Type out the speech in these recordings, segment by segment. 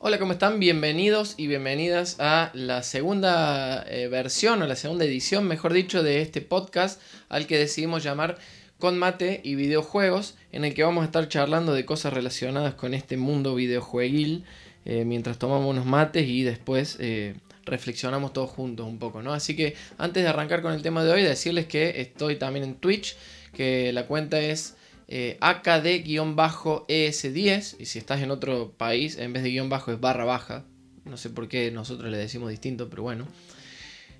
Hola, ¿cómo están? Bienvenidos y bienvenidas a la segunda eh, versión o la segunda edición, mejor dicho, de este podcast al que decidimos llamar Con Mate y Videojuegos, en el que vamos a estar charlando de cosas relacionadas con este mundo videojueguil eh, mientras tomamos unos mates y después eh, reflexionamos todos juntos un poco, ¿no? Así que antes de arrancar con el tema de hoy, decirles que estoy también en Twitch, que la cuenta es eh, AKD-ES10. Y si estás en otro país, en vez de guion bajo es barra baja. No sé por qué nosotros le decimos distinto, pero bueno.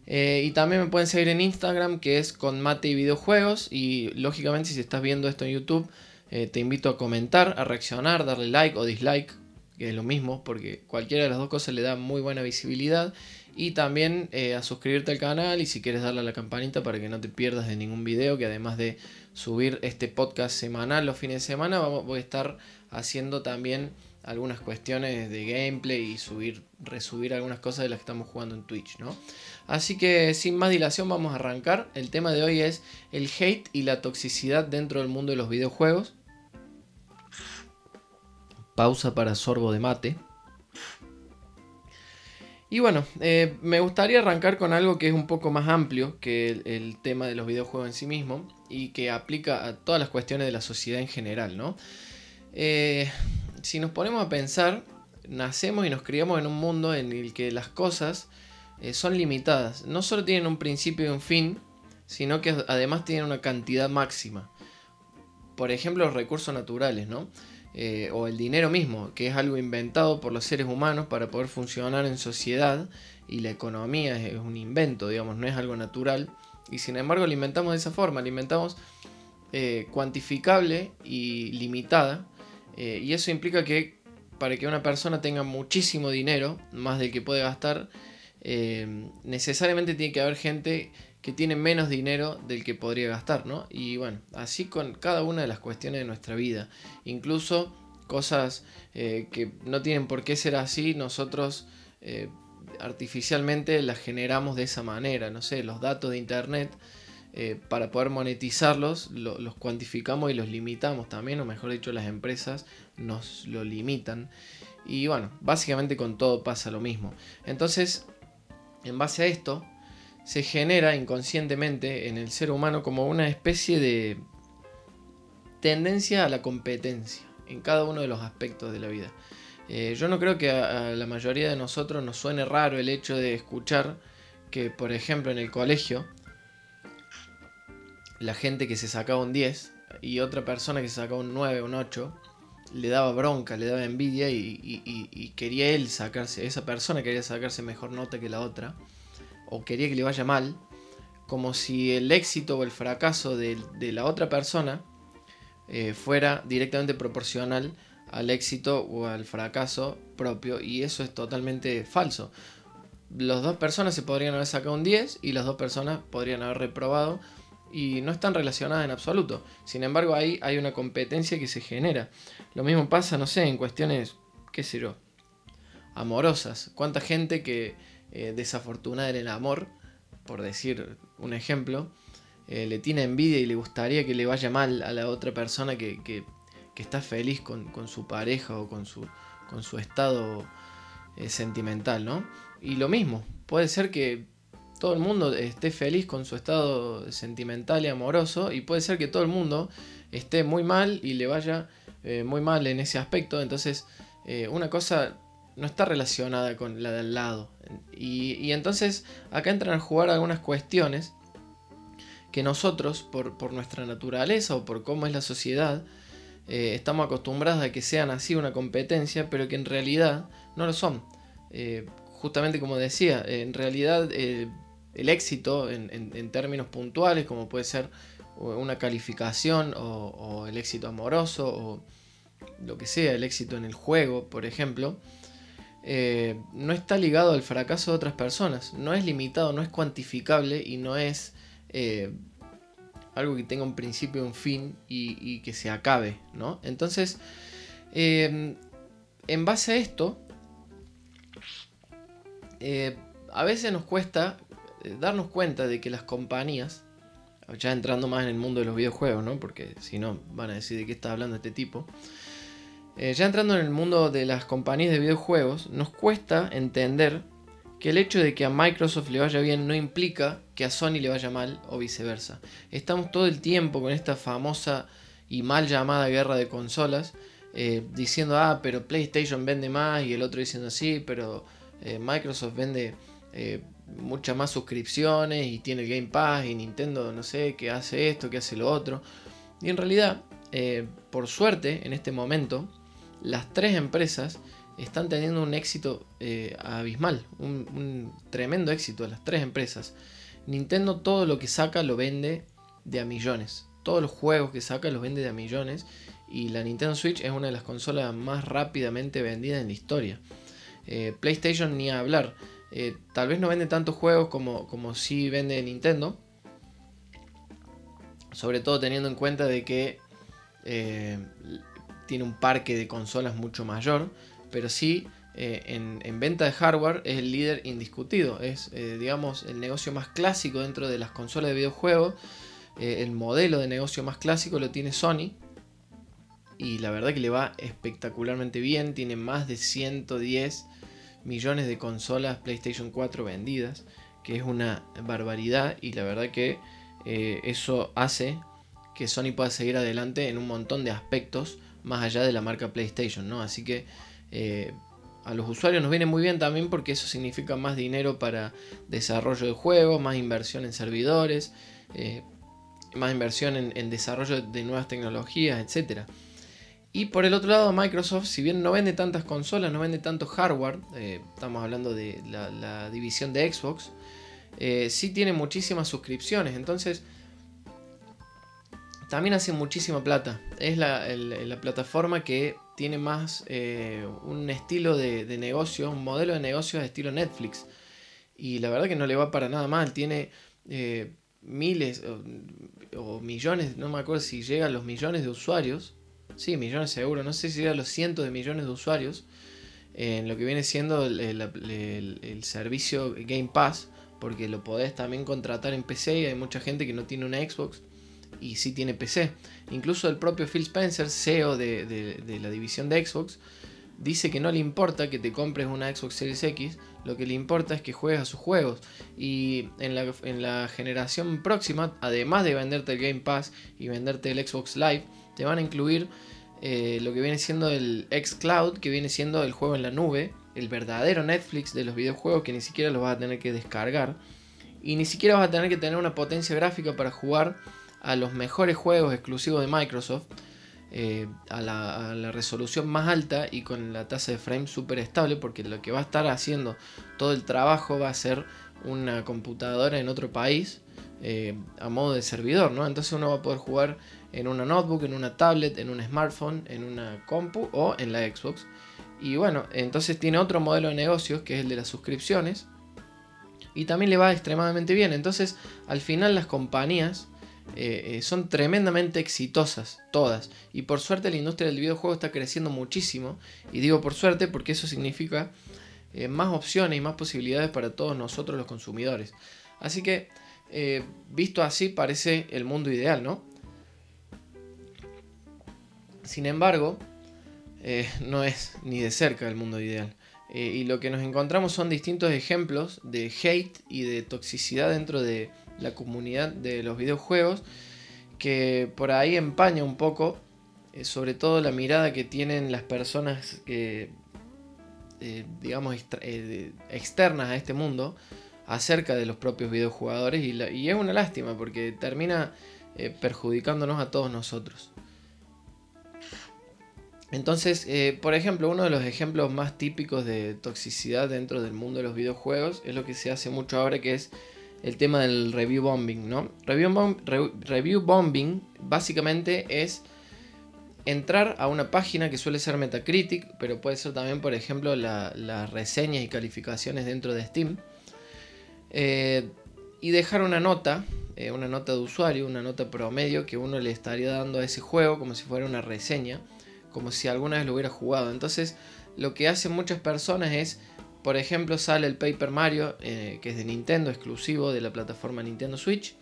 Eh, y también me pueden seguir en Instagram, que es con mate y videojuegos. Y lógicamente, si estás viendo esto en YouTube, eh, te invito a comentar, a reaccionar, darle like o dislike, que es lo mismo, porque cualquiera de las dos cosas le da muy buena visibilidad. Y también a suscribirte al canal y si quieres darle a la campanita para que no te pierdas de ningún video, que además de subir este podcast semanal los fines de semana. voy a estar haciendo también algunas cuestiones de gameplay y subir, resubir algunas cosas de las que estamos jugando en Twitch, ¿no? Así que sin más dilación vamos a arrancar. El tema de hoy es el hate y la toxicidad dentro del mundo de los videojuegos. Pausa para sorbo de mate. Y bueno, eh, me gustaría arrancar con algo que es un poco más amplio que el, tema de los videojuegos en sí mismo y que aplica a todas las cuestiones de la sociedad en general, ¿no? Eh, si nos ponemos a pensar, nacemos y nos criamos en un mundo en el que las cosas eh, son limitadas. No solo tienen un principio y un fin, sino que además tienen una cantidad máxima. Por ejemplo, los recursos naturales, ¿no? Eh, o el dinero mismo, que es algo inventado por los seres humanos para poder funcionar en sociedad y la economía es, un invento, digamos, no es algo natural. Y sin embargo lo inventamos de esa forma, lo inventamos eh, cuantificable y limitada. Eh, y eso implica que para que una persona tenga muchísimo dinero, más del que puede gastar, necesariamente tiene que haber gente que tiene menos dinero del que podría gastar, ¿no? Y bueno, así con cada una de las cuestiones de nuestra vida. Incluso cosas eh, que no tienen por qué ser así, nosotros eh, artificialmente las generamos de esa manera. No sé, los datos de internet, eh, para poder monetizarlos, los cuantificamos y los limitamos también, o mejor dicho, las empresas nos lo limitan. Y bueno, básicamente con todo pasa lo mismo. Entonces, en base a esto, se genera inconscientemente en el ser humano como una especie de tendencia a la competencia en cada uno de los aspectos de la vida. Eh, yo no creo que a, la mayoría de nosotros nos suene raro el hecho de escuchar que, por ejemplo, en el colegio, la gente que se sacaba un 10 y otra persona que se sacaba un 9 o un 8, le daba bronca, le daba envidia y quería él sacarse, esa persona quería sacarse mejor nota que la otra o quería que le vaya mal, como si el éxito o el fracaso de, la otra persona eh, fuera directamente proporcional al éxito o al fracaso propio y eso es totalmente falso. Las dos personas se podrían haber sacado un 10 y las dos personas podrían haber reprobado y no están relacionadas en absoluto. Sin embargo, ahí hay una competencia que se genera. Lo mismo pasa, no sé, en cuestiones, qué sé yo, amorosas. ¿Cuánta gente que eh, desafortunada en el amor, por decir un ejemplo, eh, le tiene envidia y le gustaría que le vaya mal a la otra persona que, está feliz con, su pareja o con su, con su estado eh, sentimental, ¿no? Y lo mismo, puede ser que todo el mundo esté feliz con su estado sentimental y amoroso y puede ser que todo el mundo esté muy mal y le vaya muy mal en ese aspecto. Entonces, una cosa no está relacionada con la del lado. Y, entonces acá entran a jugar algunas cuestiones que nosotros, por, nuestra naturaleza o por cómo es la sociedad, eh, estamos acostumbrados a que sean así una competencia, pero que en realidad no lo son. Eh, justamente como decía, en realidad eh, el éxito en, términos puntuales, como puede ser una calificación o, el éxito amoroso o lo que sea, el éxito en el juego, por ejemplo, eh, no está ligado al fracaso de otras personas. No es limitado, no es cuantificable y no es eh, algo que tenga un principio un fin y, que se acabe, ¿no? Entonces, eh, en base a esto, a veces nos cuesta darnos cuenta de que las compañías, ya entrando más en el mundo de los videojuegos, ¿no? Porque si no van a decir de qué está hablando este tipo, Eh, ya entrando en el mundo de las compañías de videojuegos, nos cuesta entender que el hecho de que a Microsoft le vaya bien no implica que a Sony le vaya mal o viceversa. Estamos todo el tiempo con esta famosa y mal llamada guerra de consolas, eh, diciendo, ah, pero PlayStation vende más y el otro diciendo, sí, pero eh, Microsoft vende muchas más suscripciones y tiene Game Pass y Nintendo, no sé, que hace esto, que hace lo otro. Y en realidad, por suerte, en este momento, las tres empresas están teniendo un éxito eh, abismal, un, tremendo éxito las tres empresas. Nintendo todo lo que saca lo vende de a millones. Todos los juegos que saca los vende de a millones. Y la Nintendo Switch es una de las consolas más rápidamente vendidas en la historia. Eh, PlayStation ni a hablar. Eh, tal vez no vende tantos juegos como, como sí vende Nintendo. Sobre todo teniendo en cuenta de que tiene un parque de consolas mucho mayor pero sí eh, en, venta de hardware es el líder indiscutido. Es, eh, digamos, el negocio más clásico dentro de las consolas de videojuegos. Eh, el modelo de negocio más clásico lo tiene Sony. Y la verdad que le va espectacularmente bien. Tiene más de 110 millones de consolas PlayStation 4 vendidas. Que es una barbaridad. Y la verdad que eso hace que Sony pueda seguir adelante en un montón de aspectos. Más allá de la marca PlayStation. ¿no? Así que eh, a los usuarios nos viene muy bien también porque eso significa más dinero para desarrollo de juegos, más inversión en servidores, eh, más inversión en, desarrollo de nuevas tecnologías, etc. Y por el otro lado, Microsoft, si bien no vende tantas consolas, no vende tanto hardware, eh, estamos hablando de la, división de Xbox, sí tiene muchísimas suscripciones. Entonces, también hace muchísima plata. Es la, plataforma que tiene más eh, un estilo de, negocio, un modelo de negocio de estilo Netflix. Y la verdad que no le va para nada mal. Tiene eh, miles o, millones, no me acuerdo si llega a los millones de usuarios. Sí, millones seguro. No sé si llega a los cientos de millones de usuarios. En lo que viene siendo el, el servicio Game Pass. Porque lo podés también contratar en PC y hay mucha gente que no tiene una Xbox y sí tiene PC. Incluso el propio Phil Spencer, CEO de, la división de Xbox, dice que no le importa que te compres una Xbox Series X, lo que le importa es que juegues a sus juegos. Y en la, en la generación próxima, además de venderte el Game Pass y venderte el Xbox Live, te van a incluir eh, lo que viene siendo el xCloud, que viene siendo el juego en la nube, el verdadero Netflix de los videojuegos que ni siquiera los vas a tener que descargar. Y ni siquiera vas a tener que tener una potencia gráfica para jugar a los mejores juegos exclusivos de Microsoft, eh, a, la, resolución más alta y con la tasa de frame súper estable, porque lo que va a estar haciendo todo el trabajo va a ser una computadora en otro país eh, a modo de servidor, ¿no? Entonces uno va a poder jugar en una notebook, en una tablet, en un smartphone, en una compu o en la Xbox. Y bueno, entonces tiene otro modelo de negocios que es el de las suscripciones. Y también le va extremadamente bien. Entonces, al final las compañías eh, eh, son tremendamente exitosas, todas. Y por suerte la industria del videojuego está creciendo muchísimo. Y digo por suerte porque eso significa eh, más opciones y más posibilidades para todos nosotros los consumidores. Así que, visto así, parece el mundo ideal, ¿no? Sin embargo, no es ni de cerca el mundo ideal. y lo que nos encontramos son distintos ejemplos de hate y de toxicidad dentro de, la comunidad de los videojuegos, que por ahí empaña un poco, eh, sobre todo la mirada que tienen las personas que, eh, digamos, eh, externas a este mundo acerca de los propios videojugadores y, y es una lástima porque termina perjudicándonos a todos nosotros. Entonces, por ejemplo, uno de los ejemplos más típicos de toxicidad dentro del mundo de los videojuegos es lo que se hace mucho ahora, que es el tema del review bombing, ¿no? Review, bombing básicamente es entrar a una página que suele ser Metacritic, pero puede ser también, por ejemplo, las reseñas y calificaciones dentro de Steam, eh, y dejar una nota, eh, una nota de usuario, una nota promedio que uno le estaría dando a ese juego como si fuera una reseña, como si alguna vez lo hubiera jugado. Entonces, lo que hacen muchas personas es por ejemplo, sale el Paper Mario, eh, que es de Nintendo, exclusivo de la plataforma Nintendo Switch.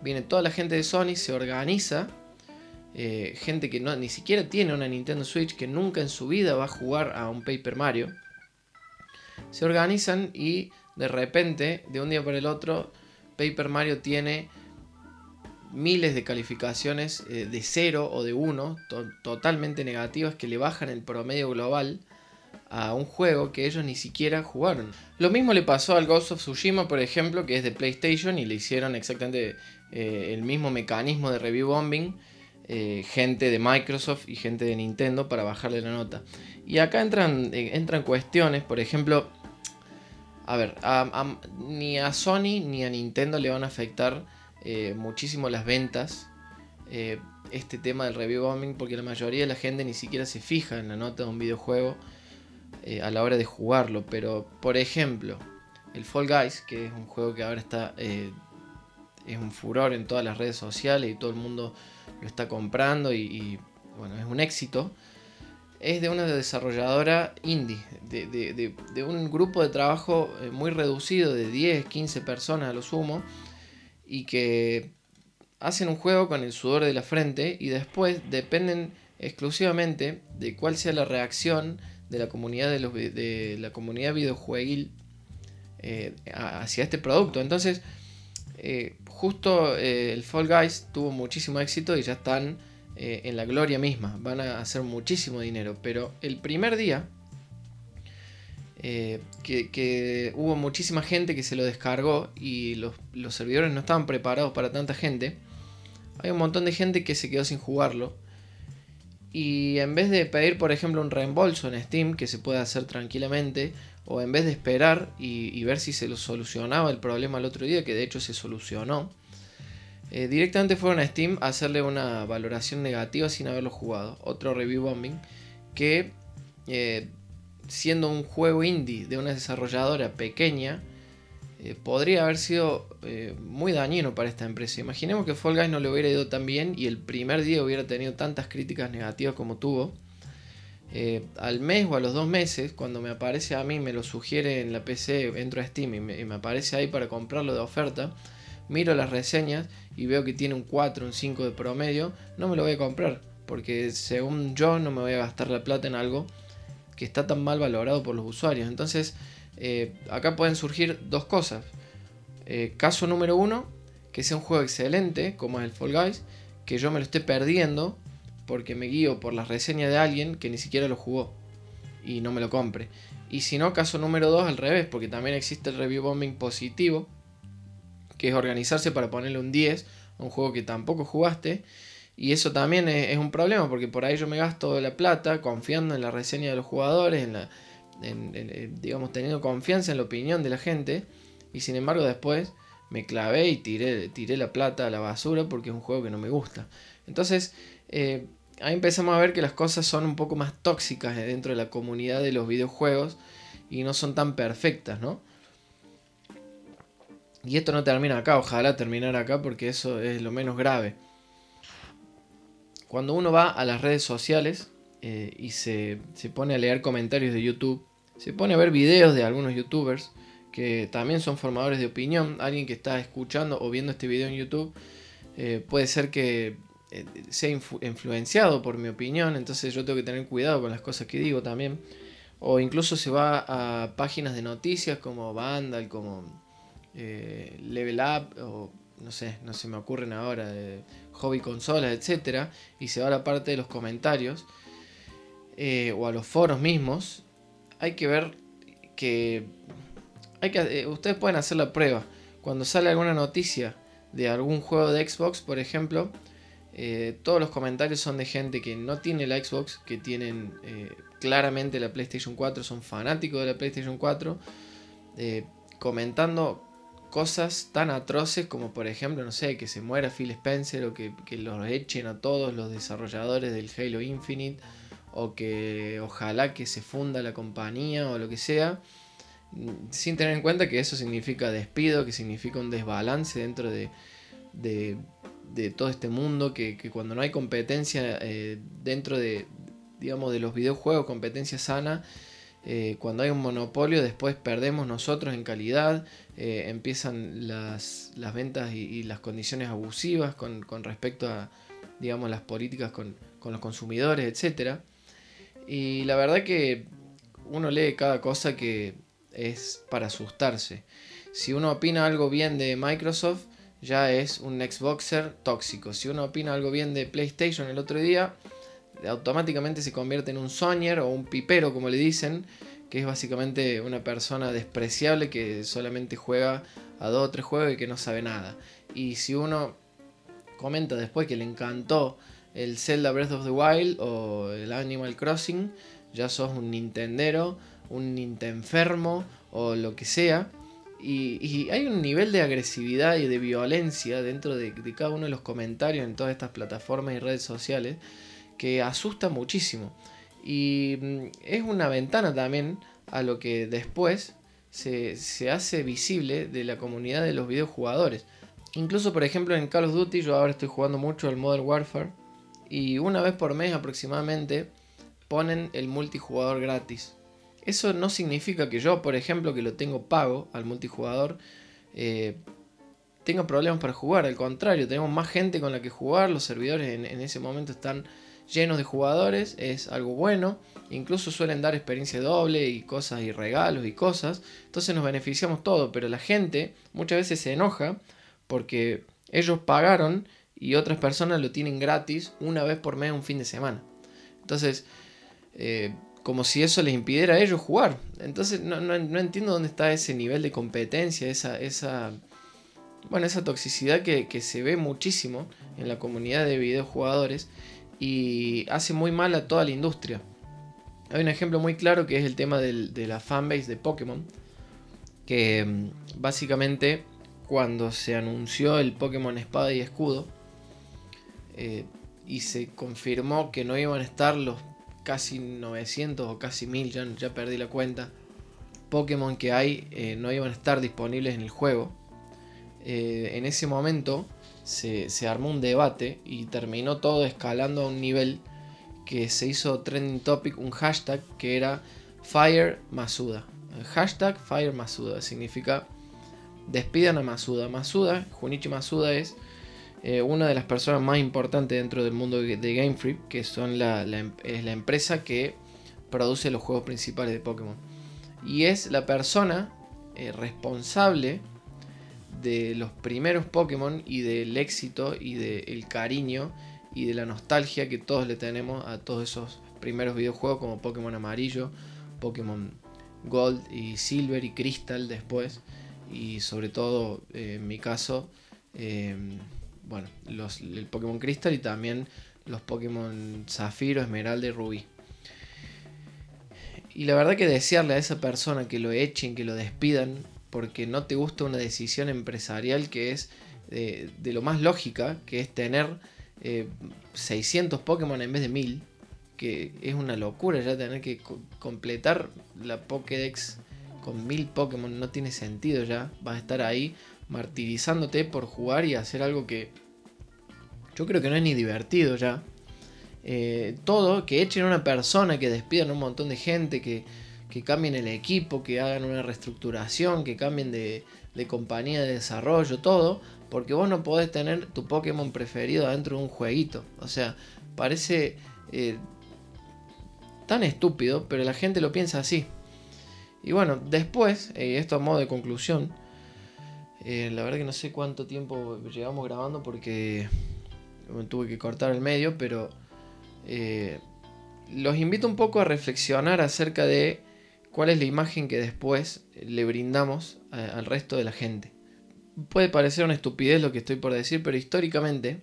Viene toda la gente de Sony, se organiza eh, gente que no, ni siquiera tiene una Nintendo Switch, que nunca en su vida va a jugar a un Paper Mario, se organizan y de repente, de un día para el otro, Paper Mario tiene miles de calificaciones eh, de 0 o de 1, totalmente negativas, que le bajan el promedio global a un juego que ellos ni siquiera jugaron. Lo mismo le pasó al Ghost of Tsushima, por ejemplo, que es de PlayStation y le hicieron exactamente eh, el mismo mecanismo de review bombing. Eh, gente de Microsoft y gente de Nintendo para bajarle la nota. Y acá entran, entran cuestiones, por ejemplo, a ver, ni a Sony ni a Nintendo le van a afectar eh, muchísimo las ventas eh, este tema del review bombing porque la mayoría de la gente ni siquiera se fija en la nota de un videojuego eh, a la hora de jugarlo. Pero, por ejemplo, el Fall Guys, que es un juego que ahora está es un furor en todas las redes sociales y todo el mundo lo está comprando y bueno, es un éxito es de una desarrolladora indie, de, un grupo de trabajo eh, muy reducido, de 10, 15 personas a lo sumo, y que hacen un juego con el sudor de la frente y después dependen exclusivamente de cuál sea la reacción de la comunidad de, los, de la comunidad eh, hacia este producto. Entonces, eh, justo el Fall Guys tuvo muchísimo éxito y ya están eh, en la gloria misma, van a hacer muchísimo dinero, pero el primer día eh, que, hubo muchísima gente que se lo descargó y los, servidores no estaban preparados para tanta gente, hay un montón de gente que se quedó sin jugarlo. Y en vez de pedir, por ejemplo, un reembolso en Steam, que se puede hacer tranquilamente, o en vez de esperar y, ver si se lo solucionaba el problema el otro día, que de hecho se solucionó, eh, directamente fueron a Steam a hacerle una valoración negativa sin haberlo jugado. Otro review bombing que eh, siendo un juego indie de una desarrolladora pequeña eh, podría haber sido muy dañino para esta empresa. Imaginemos que Fall Guys no le hubiera ido tan bien y el primer día hubiera tenido tantas críticas negativas como tuvo. al mes o a los dos meses, cuando me aparece a mí, me lo sugiere en la PC, entro a Steam y me aparece ahí para comprarlo de oferta miro las reseñas y veo que tiene un 4, un 5 de promedio, no me lo voy a comprar. Porque según yo no me voy a gastar la plata en algo que está tan mal valorado por los usuarios. Entonces, eh, acá pueden surgir dos cosas. Eh, caso número uno, que sea un juego excelente, como es el Fall Guys, que yo me lo esté perdiendo porque me guío por las reseñas de alguien que ni siquiera lo jugó y no me lo compre. Y si no, caso número dos, al revés, porque también existe el review bombing positivo, que es organizarse para ponerle un 10 a un juego que tampoco jugaste. Y eso también es, un problema, porque por ahí yo me gasto la plata confiando en la reseña de los jugadores, en la, digamos, teniendo confianza en la opinión de la gente. Y sin embargo después me clavé y tiré, tiré la plata a la basura porque es un juego que no me gusta. Entonces, eh, ahí empezamos a ver que las cosas son un poco más tóxicas dentro de la comunidad de los videojuegos y no son tan perfectas, ¿no? Y esto no termina acá, ojalá terminara acá porque eso es lo menos grave. Cuando uno va a las redes sociales eh, y se, pone a leer comentarios de YouTube, se pone a ver videos de algunos youtubers que también son formadores de opinión, alguien que está escuchando o viendo este video en YouTube, eh, puede ser que eh, sea influenciado por mi opinión, entonces yo tengo que tener cuidado con las cosas que digo también. O incluso se va a páginas de noticias como Vandal, como eh, Level Up o no sé, no se me ocurren ahora, hobby consolas, etcétera, y se va a la parte de los comentarios o a los foros mismos, hay que ver que, hay que eh, ustedes pueden hacer la prueba. Cuando sale alguna noticia de algún juego de Xbox, por ejemplo, todos los comentarios son de gente que no tiene la Xbox, que tienen claramente la PlayStation 4, son fanáticos de la PlayStation 4, comentando cosas tan atroces como por ejemplo, no sé, que se muera Phil Spencer o que, los echen a todos los desarrolladores del Halo Infinite o que ojalá que se funda la compañía o lo que sea, sin tener en cuenta que eso significa despido, que significa un desbalance dentro de, de, todo este mundo, que, cuando no hay competencia eh, dentro de, digamos, de los videojuegos, competencia sana, eh, cuando hay un monopolio después perdemos nosotros en calidad, eh, empiezan las, ventas y, las condiciones abusivas con, respecto a, digamos, las políticas con, con los consumidores, etc. Y la verdad que uno lee cada cosa que es para asustarse. Si uno opina algo bien de Microsoft, ya es un Xboxer tóxico. Si uno opina algo bien de PlayStation el otro día, automáticamente se convierte en un Sonyer o un pipero, como le dicen, que es básicamente una persona despreciable que solamente juega a dos o tres juegos y que no sabe nada. Y si uno comenta después que le encantó el Zelda Breath of the Wild o el Animal Crossing, ya sos un Nintendero, un Nintenfermo o lo que sea. Y, hay un nivel de agresividad y de violencia dentro de, cada uno de los comentarios en todas estas plataformas y redes sociales que asusta muchísimo. Y mm, es una ventana también a lo que después se, se, hace visible de la comunidad de los videojugadores. Incluso, por ejemplo, en Call of Duty, yo ahora estoy jugando mucho el Modern Warfare. Y una vez por mes aproximadamente ponen el multijugador gratis. Eso no significa que yo, por ejemplo, que lo tengo pago al multijugador, eh, tenga problemas para jugar. Al contrario, tenemos más gente con la que jugar. Los servidores en, ese momento están llenos de jugadores. Es algo bueno. Incluso suelen dar experiencia doble y cosas y regalos y cosas. Entonces nos beneficiamos todo. Pero la gente muchas veces se enoja porque ellos pagaron y otras personas lo tienen gratis una vez por mes un fin de semana. Entonces, eh, como si eso les impidiera a ellos jugar. Entonces no, entiendo dónde está ese nivel de competencia, esa, esa, bueno, esa toxicidad que, se ve muchísimo en la comunidad de videojugadores y hace muy mal a toda la industria. Hay un ejemplo muy claro que es el tema de la fanbase de Pokémon, que mm, básicamente cuando se anunció el Pokémon Espada y Escudo eh, y se confirmó que no iban a estar los casi 900 o casi 1000, ya, perdí la cuenta, Pokémon que hay eh, no iban a estar disponibles en el juego. Eh, en ese momento se, armó un debate y terminó todo escalando a un nivel que se hizo trending topic, un hashtag que era Fire Masuda. hashtag Fire Masuda significa despidan a Masuda. Masuda, Junichi Masuda es eh, una de las personas más importantes dentro del mundo de Game Freak, que em, es la empresa que produce los juegos principales de Pokémon. Y es la persona eh, responsable de los primeros Pokémon y del éxito y del cariño y de la nostalgia que todos le tenemos a todos esos primeros videojuegos como Pokémon Amarillo, Pokémon Gold y Silver y Crystal después. Y sobre todo, eh, en mi caso, bueno, los, el Pokémon Crystal y también los Pokémon Zafiro, Esmeralda y Rubí. Y la verdad que desearle a esa persona que lo echen, que lo despidan, porque no te gusta una decisión empresarial que es de, lo más lógica, que es tener 600 eh, Pokémon en vez de 1000, que es una locura ya tener que completar la Pokédex con 1000 Pokémon, no tiene sentido ya, vas a estar ahí martirizándote por jugar y hacer algo que yo creo que no es ni divertido ya. Eh, todo, que echen a una persona, que despidan un montón de gente, que, que, cambien el equipo, que hagan una reestructuración, que cambien de, de, compañía de desarrollo, todo, porque vos no podés tener tu Pokémon preferido dentro de un jueguito. O sea, parece eh, tan estúpido, pero la gente lo piensa así. Y bueno, después, eh, esto a modo de conclusión, eh, la verdad que no sé cuánto tiempo llevamos grabando porque tuve que cortar el medio, pero eh, los invito un poco a reflexionar acerca de cuál es la imagen que después le brindamos al resto de la gente. Puede parecer una estupidez lo que estoy por decir, pero históricamente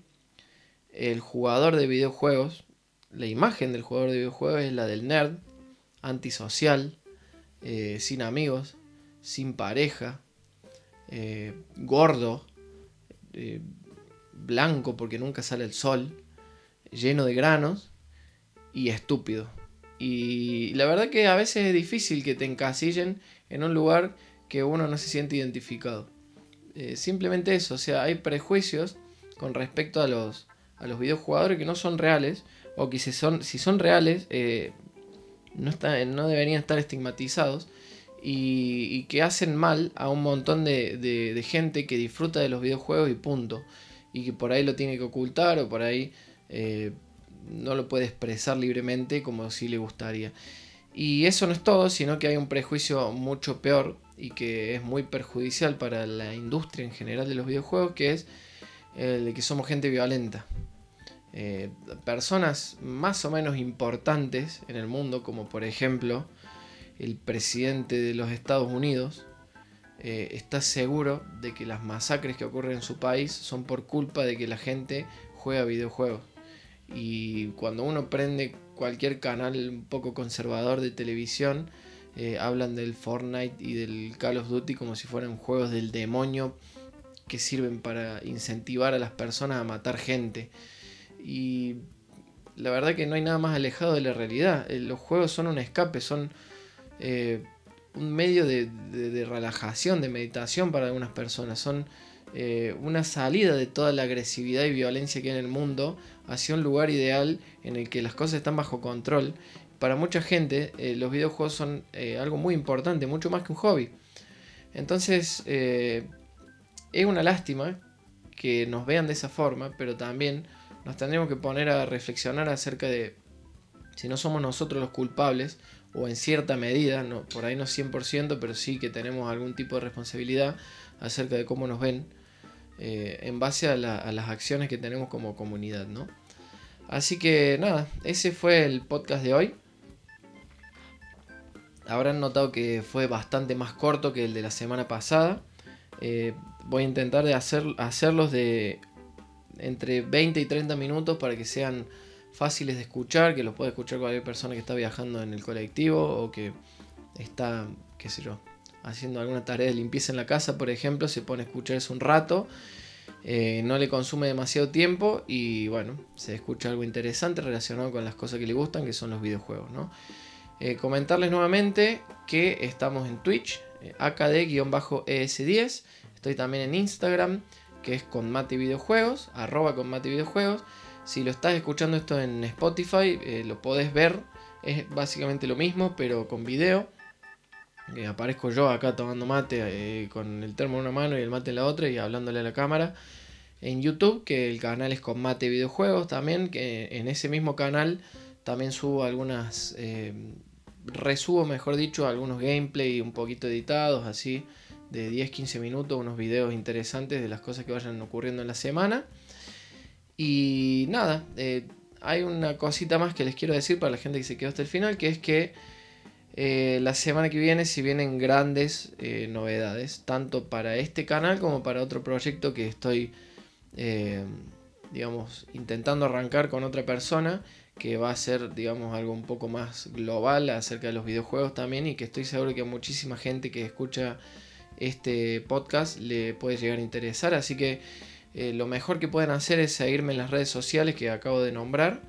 el jugador de videojuegos, la imagen del jugador de videojuegos es la del nerd, antisocial, eh, sin amigos, sin pareja, eh, gordo, eh, blanco porque nunca sale el sol, lleno de granos y estúpido. Y la verdad que a veces es difícil que te encasillen en un lugar que uno no se siente identificado. Eh, simplemente eso, o sea, hay prejuicios con respecto a los, a los videojugadores que no son reales, o que si son, si son reales, no, no deberían estar estigmatizados y, que hacen mal a un montón de, gente que disfruta de los videojuegos y punto. Y que por ahí lo tiene que ocultar o por ahí eh, no lo puede expresar libremente como si le gustaría. Y eso no es todo, sino que hay un prejuicio mucho peor y que es muy perjudicial para la industria en general de los videojuegos, que es el de que somos gente violenta. Eh, personas más o menos importantes en el mundo, como por ejemplo el presidente de los Estados Unidos, eh, está seguro de que las masacres que ocurren en su país son por culpa de que la gente juega videojuegos. Y cuando uno prende cualquier canal un poco conservador de televisión, eh, hablan del Fortnite y del Call of Duty como si fueran juegos del demonio que sirven para incentivar a las personas a matar gente. Y la verdad que no hay nada más alejado de la realidad. Eh, los juegos son un escape, son eh, un medio de, relajación, de meditación para algunas personas. Son una salida de toda la agresividad y violencia que hay en el mundo hacia un lugar ideal en el que las cosas están bajo control. Para mucha gente eh, los videojuegos son eh, algo muy importante, mucho más que un hobby. Entonces eh, es una lástima que nos vean de esa forma, pero también nos tendremos que poner a reflexionar acerca de si no somos nosotros los culpables, o en cierta medida, no, por ahí no 100%, pero sí que tenemos algún tipo de responsabilidad acerca de cómo nos ven eh, en base a, las acciones que tenemos como comunidad, ¿no? Así que nada, ese fue el podcast de hoy. Habrán notado que fue bastante más corto que el de la semana pasada. Eh, voy a intentar de hacer, hacerlos de entre 20 y 30 minutos para que sean fáciles de escuchar, que los pueda escuchar cualquier persona que está viajando en el colectivo o que está, qué sé yo, haciendo alguna tarea de limpieza en la casa, por ejemplo, se pone a escuchar eso un rato, eh, no le consume demasiado tiempo y bueno, se escucha algo interesante relacionado con las cosas que le gustan, que son los videojuegos. ¿no? Eh, comentarles nuevamente que estamos en Twitch, eh, AKD-ES10, estoy también en Instagram, que es con arroba con. Si lo estás escuchando esto en Spotify, lo podés ver, es básicamente lo mismo, pero con video aparezco yo acá tomando mate eh, con el termo en una mano y el mate en la otra y hablándole a la cámara. En YouTube, que el canal es con mate videojuegos también, que en ese mismo canal también subo algunas, eh, resubo mejor dicho, algunos gameplay un poquito editados, así, de 10-15 minutos, unos videos interesantes de las cosas que vayan ocurriendo en la semana. Y nada, eh, hay una cosita más que les quiero decir para la gente que se quedó hasta el final, que es que eh, la semana que viene si vienen grandes eh, novedades, tanto para este canal como para otro proyecto que estoy, digamos, intentando arrancar con otra persona, que va a ser, digamos, algo un poco más global acerca de los videojuegos también y que estoy seguro que a muchísima gente que escucha este podcast le puede llegar a interesar, así que lo mejor que pueden hacer es seguirme en las redes sociales que acabo de nombrar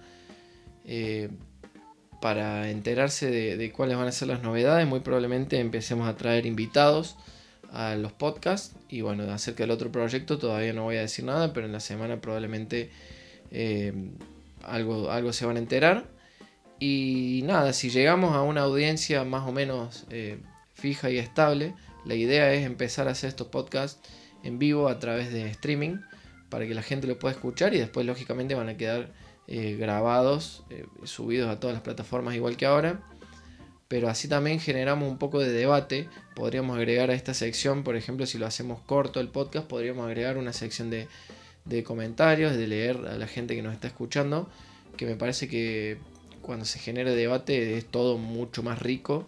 para enterarse de, cuáles van a ser las novedades. Muy probablemente empecemos a traer invitados a los podcasts. Y bueno, acerca del otro proyecto todavía no voy a decir nada, pero en la semana probablemente eh, algo, algo se van a enterar. Y nada, si llegamos a una audiencia más o menos eh, fija y estable, la idea es empezar a hacer estos podcasts en vivo a través de streaming para que la gente lo pueda escuchar y después lógicamente van a quedar eh, grabados, eh, subidos a todas las plataformas igual que ahora. Pero así también generamos un poco de debate. Podríamos agregar a esta sección, por ejemplo, si lo hacemos corto el podcast, podríamos agregar una sección de, comentarios, de leer a la gente que nos está escuchando. Que me parece que cuando se genere debate es todo mucho más rico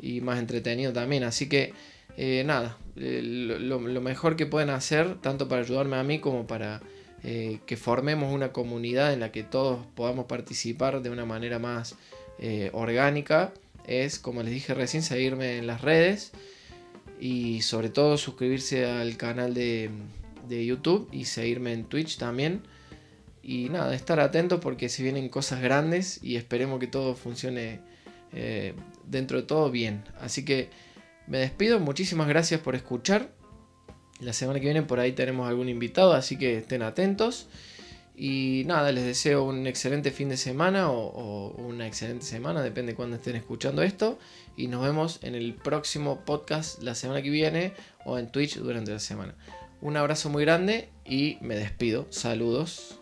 y más entretenido también. Así que eh, nada, lo, mejor que pueden hacer, tanto para ayudarme a mí como para eh, que formemos una comunidad en la que todos podamos participar de una manera más eh, orgánica es, como les dije recién, seguirme en las redes y sobre todo suscribirse al canal de, YouTube y seguirme en Twitch también. Y nada, estar atentos porque se vienen cosas grandes y esperemos que todo funcione eh, dentro de todo bien. Así que me despido, muchísimas gracias por escuchar la semana que viene por ahí tenemos algún invitado, así que estén atentos. Y nada, les deseo un excelente fin de semana o, una excelente semana, depende de cuándo estén escuchando esto. Y nos vemos en el próximo podcast la semana que viene o en Twitch durante la semana. Un abrazo muy grande y me despido. Saludos.